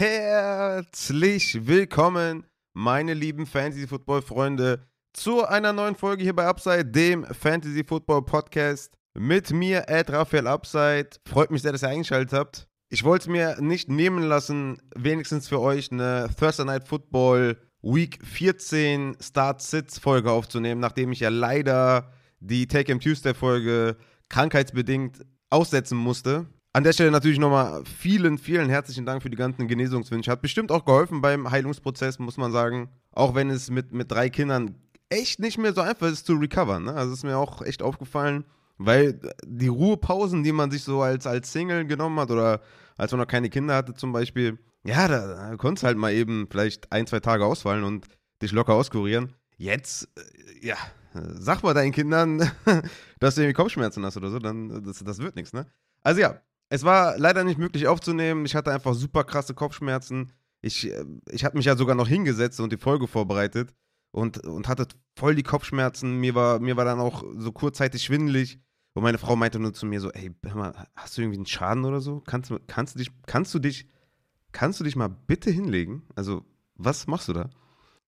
Herzlich willkommen, meine lieben Fantasy-Football-Freunde, zu einer neuen Folge hier bei Upside, dem Fantasy-Football-Podcast. Mit mir, Ed Raphael Upside. Freut mich sehr, dass ihr eingeschaltet habt. Ich wollte es mir nicht nehmen lassen, wenigstens für euch eine Thursday Night Football Week 14 Start-Sits-Folge aufzunehmen, nachdem ich ja leider die Take Em Tuesday-Folge krankheitsbedingt aussetzen musste. An der Stelle natürlich nochmal vielen, vielen herzlichen Dank für die ganzen Genesungswünsche. Hat bestimmt auch geholfen beim Heilungsprozess, muss man sagen. Auch wenn es mit, mit drei Kindern echt nicht mehr so einfach ist zu recovern. Ne? Also ist mir auch echt aufgefallen, weil die Ruhepausen, die man sich so als, als Single genommen hat oder als man noch keine Kinder hatte zum Beispiel, ja, da, da konntest halt mal eben vielleicht ein, zwei Tage ausfallen und dich locker auskurieren. Jetzt, äh, ja, sag mal deinen Kindern, dass du irgendwie Kopfschmerzen hast oder so, dann das, das wird nichts, ne? Also ja, es war leider nicht möglich aufzunehmen. Ich hatte einfach super krasse Kopfschmerzen. Ich, äh, ich habe mich ja sogar noch hingesetzt und die Folge vorbereitet und, und hatte voll die Kopfschmerzen. Mir war, mir war dann auch so kurzzeitig schwindelig. Und meine Frau meinte nur zu mir so, ey, hör mal, hast du irgendwie einen Schaden oder so? Kannst, kannst, du dich, kannst du dich, kannst du dich mal bitte hinlegen? Also, was machst du da?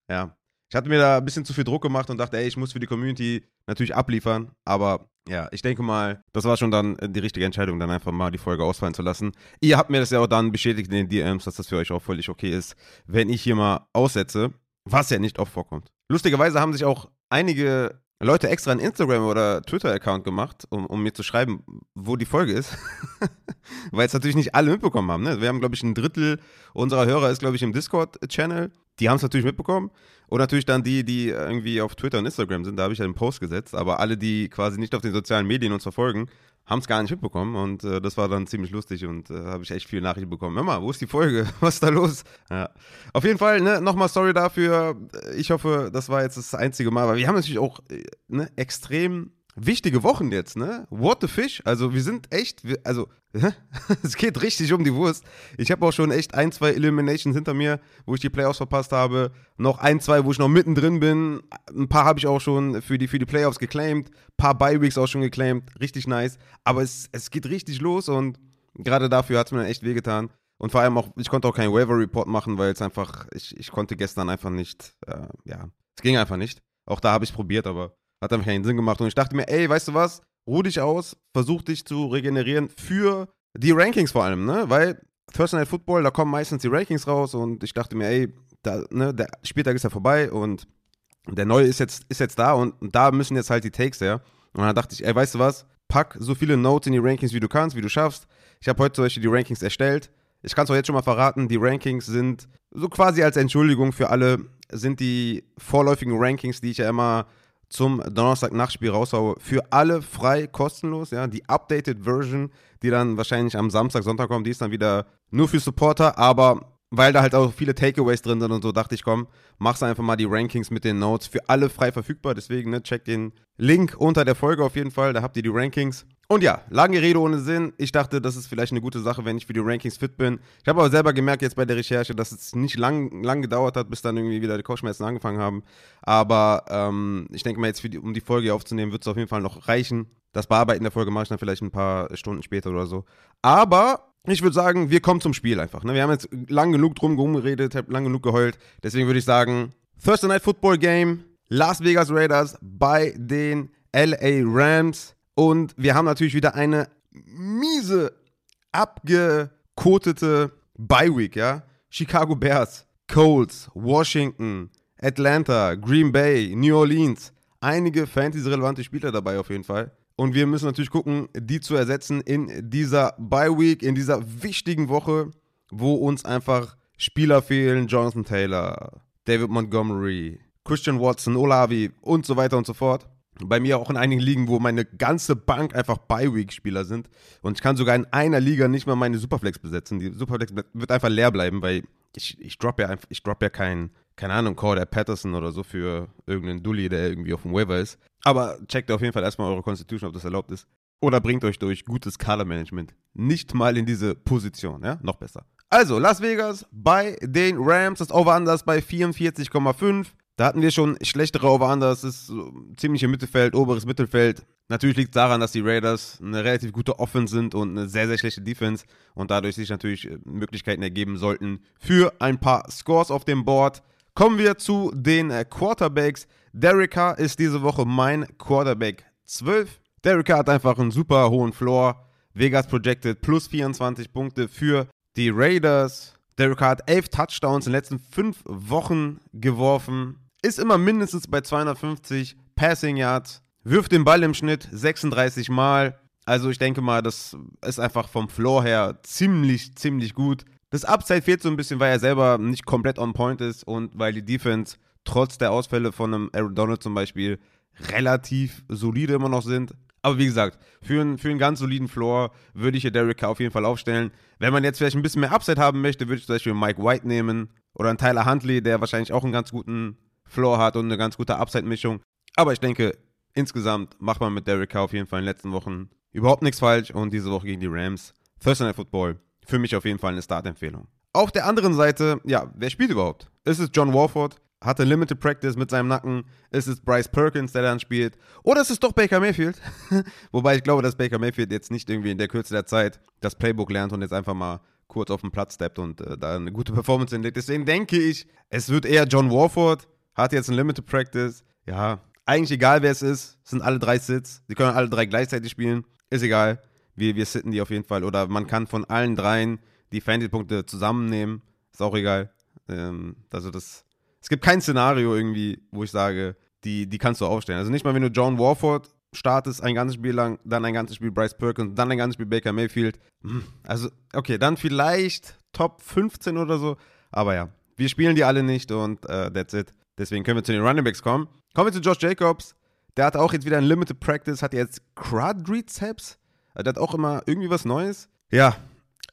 Ja, ich hatte mir da ein bisschen zu viel Druck gemacht und dachte, ey, ich muss für die Community natürlich abliefern. Aber ja, ich denke mal, das war schon dann die richtige Entscheidung, dann einfach mal die Folge ausfallen zu lassen. Ihr habt mir das ja auch dann bestätigt in den DMs, dass das für euch auch völlig okay ist, wenn ich hier mal aussetze, was ja nicht oft vorkommt. Lustigerweise haben sich auch einige Leute extra einen Instagram- oder Twitter-Account gemacht, um, um, mir zu schreiben, wo die Folge ist. Weil es natürlich nicht alle mitbekommen haben. Ne? Wir haben, glaube ich, ein Drittel unserer Hörer ist, glaube ich, im Discord-Channel. Die haben es natürlich mitbekommen. Und natürlich dann die, die irgendwie auf Twitter und Instagram sind, da habe ich ja einen Post gesetzt. Aber alle, die quasi nicht auf den sozialen Medien uns verfolgen, haben es gar nicht mitbekommen. Und äh, das war dann ziemlich lustig und äh, habe ich echt viele Nachrichten bekommen. Hör mal, wo ist die Folge? Was ist da los? Ja. Auf jeden Fall, ne, nochmal sorry dafür. Ich hoffe, das war jetzt das einzige Mal, weil wir haben natürlich auch äh, ne, extrem wichtige Wochen jetzt, ne? What the fish? Also wir sind echt, wir, also es geht richtig um die Wurst. Ich habe auch schon echt ein, zwei Eliminations hinter mir, wo ich die Playoffs verpasst habe. Noch ein, zwei, wo ich noch mittendrin bin. Ein paar habe ich auch schon für die, für die Playoffs geclaimed. Ein paar Bye-Weeks auch schon geclaimed. Richtig nice. Aber es, es geht richtig los und gerade dafür hat es mir echt wehgetan. Und vor allem auch, ich konnte auch keinen Waiver Report machen, weil es einfach, ich, ich konnte gestern einfach nicht, äh, ja, es ging einfach nicht. Auch da habe ich es probiert, aber hat einfach keinen Sinn gemacht. Und ich dachte mir, ey, weißt du was? Ruh dich aus, versuch dich zu regenerieren für die Rankings vor allem, ne? Weil Thursday Night Football, da kommen meistens die Rankings raus und ich dachte mir, ey, da, ne, der Spieltag ist ja vorbei und der neue ist jetzt, ist jetzt da und da müssen jetzt halt die Takes her. Und dann dachte ich, ey, weißt du was? Pack so viele Notes in die Rankings, wie du kannst, wie du schaffst. Ich habe heute zum Beispiel die Rankings erstellt. Ich kann es auch jetzt schon mal verraten, die Rankings sind so quasi als Entschuldigung für alle, sind die vorläufigen Rankings, die ich ja immer zum Donnerstag-Nachspiel raushaue, für alle frei, kostenlos. Ja, die updated Version, die dann wahrscheinlich am Samstag, Sonntag kommt, die ist dann wieder nur für Supporter, aber weil da halt auch viele Takeaways drin sind und so, dachte ich, komm, machst einfach mal die Rankings mit den Notes für alle frei verfügbar. Deswegen, ne, check den Link unter der Folge auf jeden Fall, da habt ihr die Rankings. Und ja, lange Rede ohne Sinn. Ich dachte, das ist vielleicht eine gute Sache, wenn ich für die Rankings fit bin. Ich habe aber selber gemerkt jetzt bei der Recherche, dass es nicht lang, lang gedauert hat, bis dann irgendwie wieder die Kopfschmerzen angefangen haben. Aber ähm, ich denke mal, jetzt, die, um die Folge aufzunehmen, wird es auf jeden Fall noch reichen. Das Bearbeiten der Folge mache ich dann vielleicht ein paar Stunden später oder so. Aber ich würde sagen, wir kommen zum Spiel einfach. Ne? Wir haben jetzt lang genug drum geredet, lang genug geheult. Deswegen würde ich sagen, Thursday Night Football Game, Las Vegas Raiders bei den LA Rams. Und wir haben natürlich wieder eine miese, abgekotete Bye-Week, ja. Chicago Bears, Colts, Washington, Atlanta, Green Bay, New Orleans. Einige fantasy-relevante Spieler dabei auf jeden Fall. Und wir müssen natürlich gucken, die zu ersetzen in dieser Bye-Week, in dieser wichtigen Woche, wo uns einfach Spieler fehlen. Jonathan Taylor, David Montgomery, Christian Watson, Olavi und so weiter und so fort bei mir auch in einigen Ligen, wo meine ganze Bank einfach Bye-Week-Spieler sind. Und ich kann sogar in einer Liga nicht mal meine Superflex besetzen. Die Superflex wird einfach leer bleiben, weil ich, ich drop ja drop ja keinen, keine Ahnung, Corder Patterson oder so für irgendeinen Dulli, der irgendwie auf dem Waiver ist. Aber checkt auf jeden Fall erstmal eure Constitution, ob das erlaubt ist. Oder bringt euch durch gutes Color-Management nicht mal in diese Position, ja? Noch besser. Also, Las Vegas bei den Rams, das Over-Unders bei 44,5. Da hatten wir schon schlechtere Over-Under. Das ist so ziemlich im Mittelfeld, oberes Mittelfeld. Natürlich liegt es daran, dass die Raiders eine relativ gute Offense sind und eine sehr, sehr schlechte Defense und dadurch sich natürlich äh, Möglichkeiten ergeben sollten für ein paar Scores auf dem Board. Kommen wir zu den äh, Quarterbacks. Derek Carr ist diese Woche mein Quarterback 12. Derek Carr hat einfach einen super hohen Floor. Vegas projected plus 24 Punkte für die Raiders. Derek Carr hat 11 Touchdowns in den letzten 5 Wochen geworfen. Ist immer mindestens bei 250 Passing Yards wirft den Ball im Schnitt 36 Mal. Also ich denke mal, das ist einfach vom Floor her ziemlich, ziemlich gut. Das Upside fehlt so ein bisschen, weil er selber nicht komplett on point ist und weil die Defense trotz der Ausfälle von einem Aaron Donald zum Beispiel relativ solide immer noch sind. Aber wie gesagt, für einen, für einen ganz soliden Floor würde ich hier Derek Carr auf jeden Fall aufstellen. Wenn man jetzt vielleicht ein bisschen mehr Upside haben möchte, würde ich zum Beispiel Mike White nehmen oder einen Tyler Huntley, der wahrscheinlich auch einen ganz guten Floor hat und eine ganz gute Upside-Mischung. Aber ich denke, insgesamt macht man mit Derek Carr auf jeden Fall in den letzten Wochen überhaupt nichts falsch und diese Woche gegen die Rams. Thursday Night Football, für mich auf jeden Fall eine Startempfehlung. Auf der anderen Seite, ja, wer spielt überhaupt? Ist es John Warford? Hatte Limited Practice mit seinem Nacken. Ist es Bryce Perkins, der dann spielt? Oder ist es doch Baker Mayfield? Wobei ich glaube, dass Baker Mayfield jetzt nicht irgendwie in der Kürze der Zeit das Playbook lernt und jetzt einfach mal kurz auf den Platz steppt und äh, da eine gute Performance hinlegt. Deswegen denke ich, es wird eher John Warford. Hat jetzt ein Limited Practice. Ja, eigentlich egal, wer es ist, sind alle drei Sits. Sie können alle drei gleichzeitig spielen. Ist egal. Wir, wir sitten die auf jeden Fall. Oder man kann von allen dreien die Fantasy-Punkte zusammennehmen. Ist auch egal. Ähm, also das. Es gibt kein Szenario irgendwie, wo ich sage, die, die kannst du aufstellen. Also nicht mal, wenn du John Warford startest ein ganzes Spiel lang, dann ein ganzes Spiel Bryce Perkins, dann ein ganzes Spiel Baker Mayfield. Hm, also, okay, dann vielleicht Top 15 oder so. Aber ja, wir spielen die alle nicht und uh, that's it. Deswegen können wir zu den Running Backs kommen. Kommen wir zu Josh Jacobs. Der hat auch jetzt wieder ein Limited Practice, hat jetzt Quadriceps. Der hat auch immer irgendwie was Neues. Ja,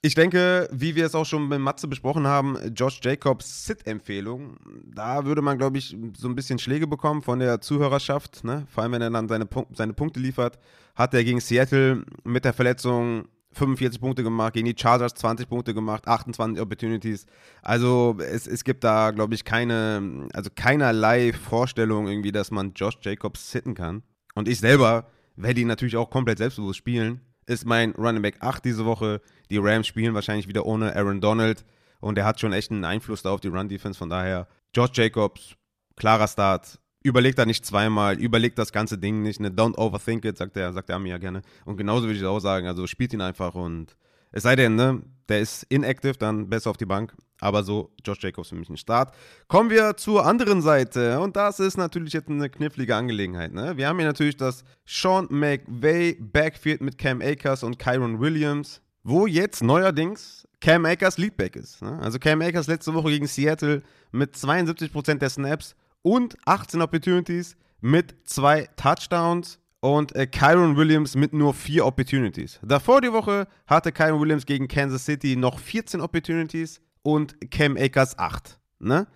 ich denke, wie wir es auch schon mit Matze besprochen haben, Josh Jacobs Sit-Empfehlung, da würde man, glaube ich, so ein bisschen Schläge bekommen von der Zuhörerschaft, ne? vor allem wenn er dann seine, seine Punkte liefert. Hat er gegen Seattle mit der Verletzung 45 Punkte gemacht, gegen die Chargers 20 Punkte gemacht, 28 Opportunities. Also es, es gibt da, glaube ich, keine, also keinerlei Vorstellung irgendwie, dass man Josh Jacobs sitten kann. Und ich selber werde ihn natürlich auch komplett selbstbewusst spielen. Ist mein Running Back 8 diese Woche. Die Rams spielen wahrscheinlich wieder ohne Aaron Donald. Und er hat schon echt einen Einfluss da auf die Run-Defense. Von daher, Josh Jacobs, klarer Start, überlegt da nicht zweimal, überlegt das ganze Ding nicht, ne? Don't overthink it, sagt er, sagt er mir ja gerne. Und genauso würde ich es auch sagen. Also spielt ihn einfach und es sei denn, ne, der ist inactive, dann besser auf die Bank. Aber so, Josh Jacobs für mich ein Start. Kommen wir zur anderen Seite. Und das ist natürlich jetzt eine knifflige Angelegenheit. Ne? Wir haben hier natürlich das Sean McVay Backfield mit Cam Akers und Kyron Williams, wo jetzt neuerdings Cam Akers Leadback ist. Ne? Also Cam Akers letzte Woche gegen Seattle mit 72% der Snaps und 18 Opportunities mit zwei Touchdowns und äh, Kyron Williams mit nur vier Opportunities. Davor die Woche hatte Kyron Williams gegen Kansas City noch 14 Opportunities und Cam Akers 8. Ne?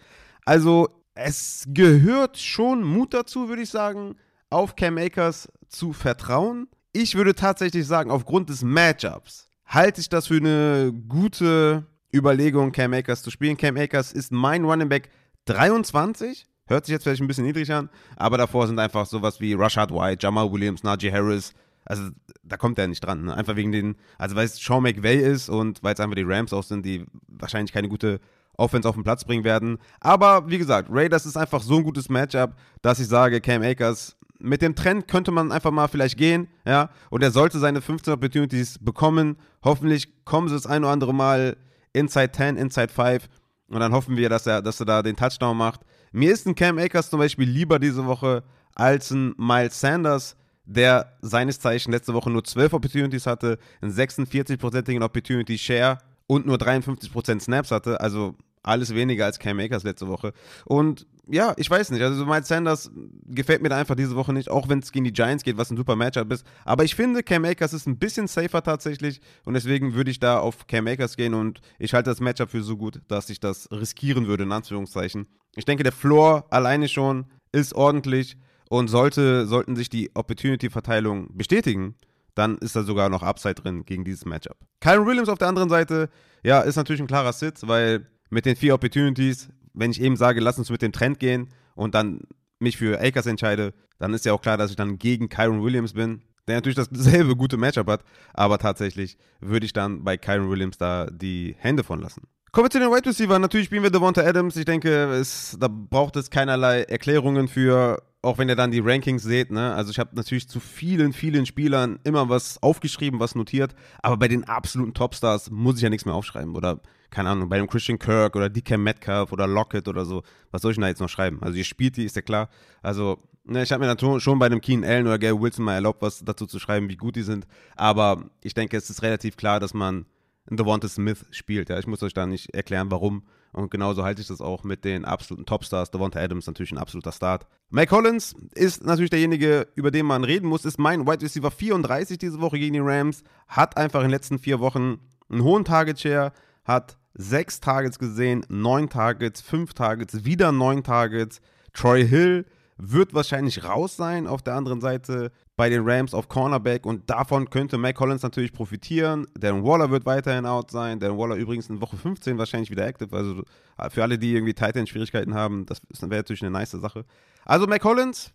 Also es gehört schon Mut dazu, würde ich sagen, auf Cam Akers zu vertrauen. Ich würde tatsächlich sagen, aufgrund des Matchups halte ich das für eine gute Überlegung, Cam Akers zu spielen. Cam Akers ist mein Running Back 23 Hört sich jetzt vielleicht ein bisschen niedrig an, aber davor sind einfach sowas wie Rashad White, Jamal Williams, Najee Harris. Also da kommt er nicht dran. Ne? Einfach wegen den, also weil es Sean McVay ist und weil es einfach die Rams auch sind, die wahrscheinlich keine gute Offense auf den Platz bringen werden. Aber wie gesagt, Raiders ist einfach so ein gutes Matchup, dass ich sage, Cam Akers, mit dem Trend könnte man einfach mal vielleicht gehen, ja, und er sollte seine 15 Opportunities bekommen. Hoffentlich kommen sie das ein oder andere Mal inside 10, inside 5 und dann hoffen wir, dass er, dass er da den Touchdown macht. Mir ist ein Cam Akers zum Beispiel lieber diese Woche als ein Miles Sanders, der seines Zeichen letzte Woche nur 12 Opportunities hatte, einen 46-prozentigen Opportunity Share und nur 53% Snaps hatte. Also alles weniger als Cam Akers letzte Woche. Und ja, ich weiß nicht. Also Miles Sanders gefällt mir da einfach diese Woche nicht, auch wenn es gegen die Giants geht, was ein super Matchup ist. Aber ich finde, Cam Akers ist ein bisschen safer tatsächlich und deswegen würde ich da auf Cam Akers gehen und ich halte das Matchup für so gut, dass ich das riskieren würde, in Anführungszeichen. Ich denke, der Floor alleine schon ist ordentlich und sollte, sollten sich die Opportunity-Verteilung bestätigen, dann ist da sogar noch Upside drin gegen dieses Matchup. Kyron Williams auf der anderen Seite, ja, ist natürlich ein klarer Sitz, weil mit den vier Opportunities wenn ich eben sage, lass uns mit dem Trend gehen und dann mich für Akers entscheide, dann ist ja auch klar, dass ich dann gegen Kyron Williams bin. der natürlich dasselbe gute Matchup hat, aber tatsächlich würde ich dann bei Kyron Williams da die Hände von lassen. Kommen wir zu den Wide Receiver. Natürlich spielen wir Devonta Adams. Ich denke, es, da braucht es keinerlei Erklärungen für, auch wenn ihr dann die Rankings seht. Ne? Also ich habe natürlich zu vielen, vielen Spielern immer was aufgeschrieben, was notiert. Aber bei den absoluten Topstars muss ich ja nichts mehr aufschreiben. Oder, keine Ahnung, bei dem Christian Kirk oder DK Metcalf oder Lockett oder so. Was soll ich denn da jetzt noch schreiben? Also ihr spielt die, ist ja klar. Also ne, ich habe mir dann schon bei dem Keen Allen oder Gary Wilson mal erlaubt, was dazu zu schreiben, wie gut die sind. Aber ich denke, es ist relativ klar, dass man Devonta Smith spielt. Ja, ich muss euch da nicht erklären, warum. Und genauso halte ich das auch mit den absoluten Topstars. Devonta Adams natürlich ein absoluter Start. Mike Collins ist natürlich derjenige, über den man reden muss. Ist mein Wide Receiver 34 diese Woche gegen die Rams. Hat einfach in den letzten vier Wochen einen hohen Target Share. Hat sechs Targets gesehen, neun Targets, fünf Targets, wieder neun Targets. Troy Hill wird wahrscheinlich raus sein auf der anderen Seite bei den Rams auf Cornerback und davon könnte Mac Collins natürlich profitieren. Darren Waller wird weiterhin out sein. Darren Waller übrigens in Woche 15 wahrscheinlich wieder active. Also für alle, die irgendwie Titan-Schwierigkeiten haben, das wäre natürlich eine nice Sache. Also Mac Collins,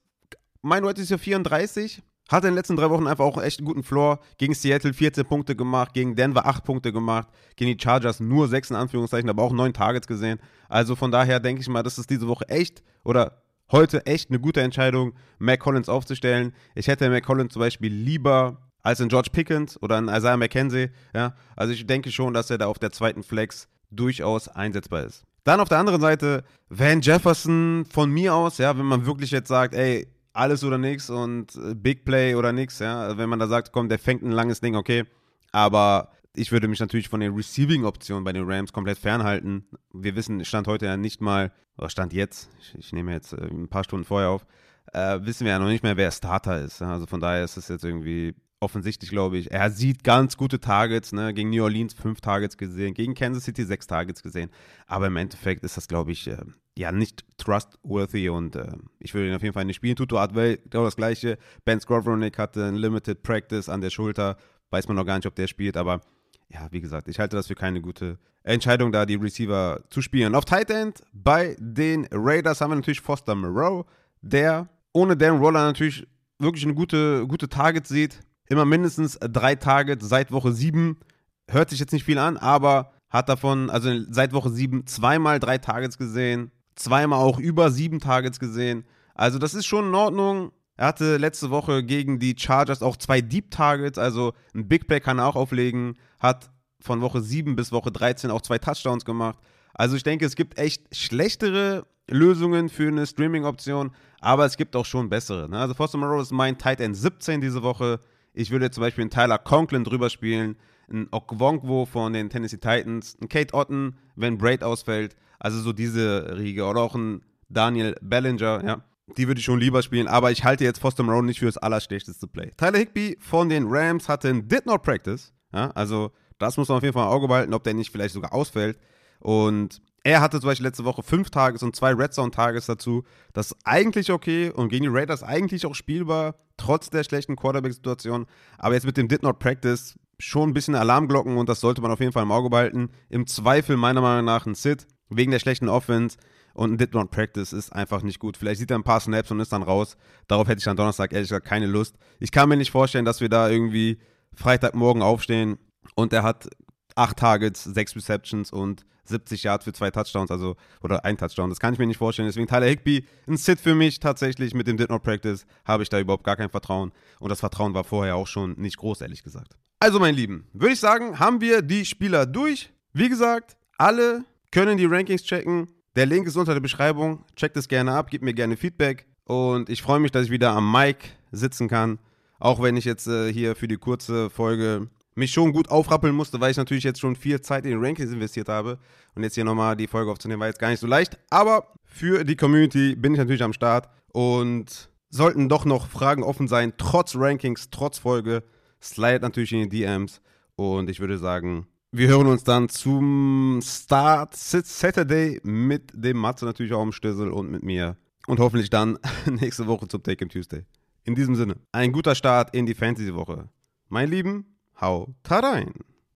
mein Wide ist ja 34. Hat in den letzten drei Wochen einfach auch echt einen guten Floor. Gegen Seattle 14 Punkte gemacht, gegen Denver 8 Punkte gemacht, gegen die Chargers nur 6 in Anführungszeichen, aber auch 9 Targets gesehen. Also von daher denke ich mal, dass es diese Woche echt oder heute echt eine gute Entscheidung, Mac Collins aufzustellen. Ich hätte Mac Collins zum Beispiel lieber als in George Pickens oder in Isaiah McKenzie. Ja? Also ich denke schon, dass er da auf der zweiten Flex durchaus einsetzbar ist. Dann auf der anderen Seite Van Jefferson von mir aus, ja, wenn man wirklich jetzt sagt, ey, alles oder nichts und äh, Big Play oder nichts, ja, wenn man da sagt, komm, der fängt ein langes Ding, okay, aber ich würde mich natürlich von den Receiving-Optionen bei den Rams komplett fernhalten. Wir wissen, Stand heute ja nicht mal, oder Stand jetzt, ich, ich nehme jetzt äh, ein paar Stunden vorher auf, äh, wissen wir ja noch nicht mehr, wer Starter ist. Also von daher ist es jetzt irgendwie offensichtlich, glaube ich. Er sieht ganz gute Targets, ne? Gegen New Orleans fünf Targets gesehen, gegen Kansas City sechs Targets gesehen. Aber im Endeffekt ist das, glaube ich, äh, ja nicht trustworthy und äh, ich würde ihn auf jeden Fall nicht spielen. Tuto Adwell, genau das gleiche. Ben Skowronek hatte ein Limited Practice an der Schulter. Weiß man noch gar nicht, ob der spielt, aber ja, wie gesagt, ich halte das für keine gute Entscheidung, da die Receiver zu spielen. Auf Tight End bei den Raiders haben wir natürlich Foster Moreau, der ohne Dan Roller natürlich wirklich eine gute, gute Target sieht. Immer mindestens drei Targets seit Woche sieben. Hört sich jetzt nicht viel an, aber hat davon, also seit Woche sieben, zweimal drei Targets gesehen, zweimal auch über sieben Targets gesehen. Also das ist schon in Ordnung. Er hatte letzte Woche gegen die Chargers auch zwei Deep Targets, also ein Big Play kann er auch auflegen, hat von Woche 7 bis Woche 13 auch zwei Touchdowns gemacht. Also ich denke, es gibt echt schlechtere Lösungen für eine Streaming-Option, aber es gibt auch schon bessere. Ne? Also Foster Moreau ist mein Tight End 17 diese Woche. Ich würde zum Beispiel einen Tyler Conklin drüber spielen, einen Okwonkwo von den Tennessee Titans, einen Kate Otten, wenn Braid ausfällt. Also so diese Riege. Oder auch einen Daniel Bellinger, ja. Die würde ich schon lieber spielen, aber ich halte jetzt Foster Moreau nicht für das allerschlechteste Play. Tyler Higby von den Rams hatte einen Did Not Practice. Ja, also das muss man auf jeden Fall im Auge behalten, ob der nicht vielleicht sogar ausfällt. Und er hatte zum Beispiel letzte Woche fünf Tages und zwei Red Zone-Tages dazu. Das ist eigentlich okay und gegen die Raiders eigentlich auch spielbar, trotz der schlechten Quarterback-Situation. Aber jetzt mit dem Did Not Practice schon ein bisschen Alarmglocken und das sollte man auf jeden Fall im Auge behalten. Im Zweifel meiner Meinung nach ein Sit wegen der schlechten Offense und ein Did Not Practice ist einfach nicht gut. Vielleicht sieht er ein paar Snaps und ist dann raus. Darauf hätte ich am Donnerstag ehrlich gesagt keine Lust. Ich kann mir nicht vorstellen, dass wir da irgendwie Freitagmorgen aufstehen und er hat acht Targets, sechs Receptions und 70 Yards für zwei Touchdowns, also oder ein Touchdown. Das kann ich mir nicht vorstellen. Deswegen Tyler Higby ein Sit für mich tatsächlich mit dem Did Not Practice habe ich da überhaupt gar kein Vertrauen und das Vertrauen war vorher auch schon nicht groß, ehrlich gesagt. Also mein Lieben, würde ich sagen, haben wir die Spieler durch. Wie gesagt, alle können die Rankings checken. Der Link ist unter der Beschreibung. Checkt es gerne ab, gebt mir gerne Feedback und ich freue mich, dass ich wieder am Mic sitzen kann. Auch wenn ich jetzt äh, hier für die kurze Folge mich schon gut aufrappeln musste, weil ich natürlich jetzt schon viel Zeit in den Rankings investiert habe. Und jetzt hier nochmal die Folge aufzunehmen, war jetzt gar nicht so leicht. Aber für die Community bin ich natürlich am Start. Und sollten doch noch Fragen offen sein, trotz Rankings, trotz Folge, slide natürlich in die DMs. Und ich würde sagen, wir hören uns dann zum Start Saturday mit dem Matze natürlich auch im Stüssel und mit mir. Und hoffentlich dann nächste Woche zum Take Tuesday. In diesem Sinne, ein guter Start in die Fantasy-Woche. Mein Lieben, Haut rein!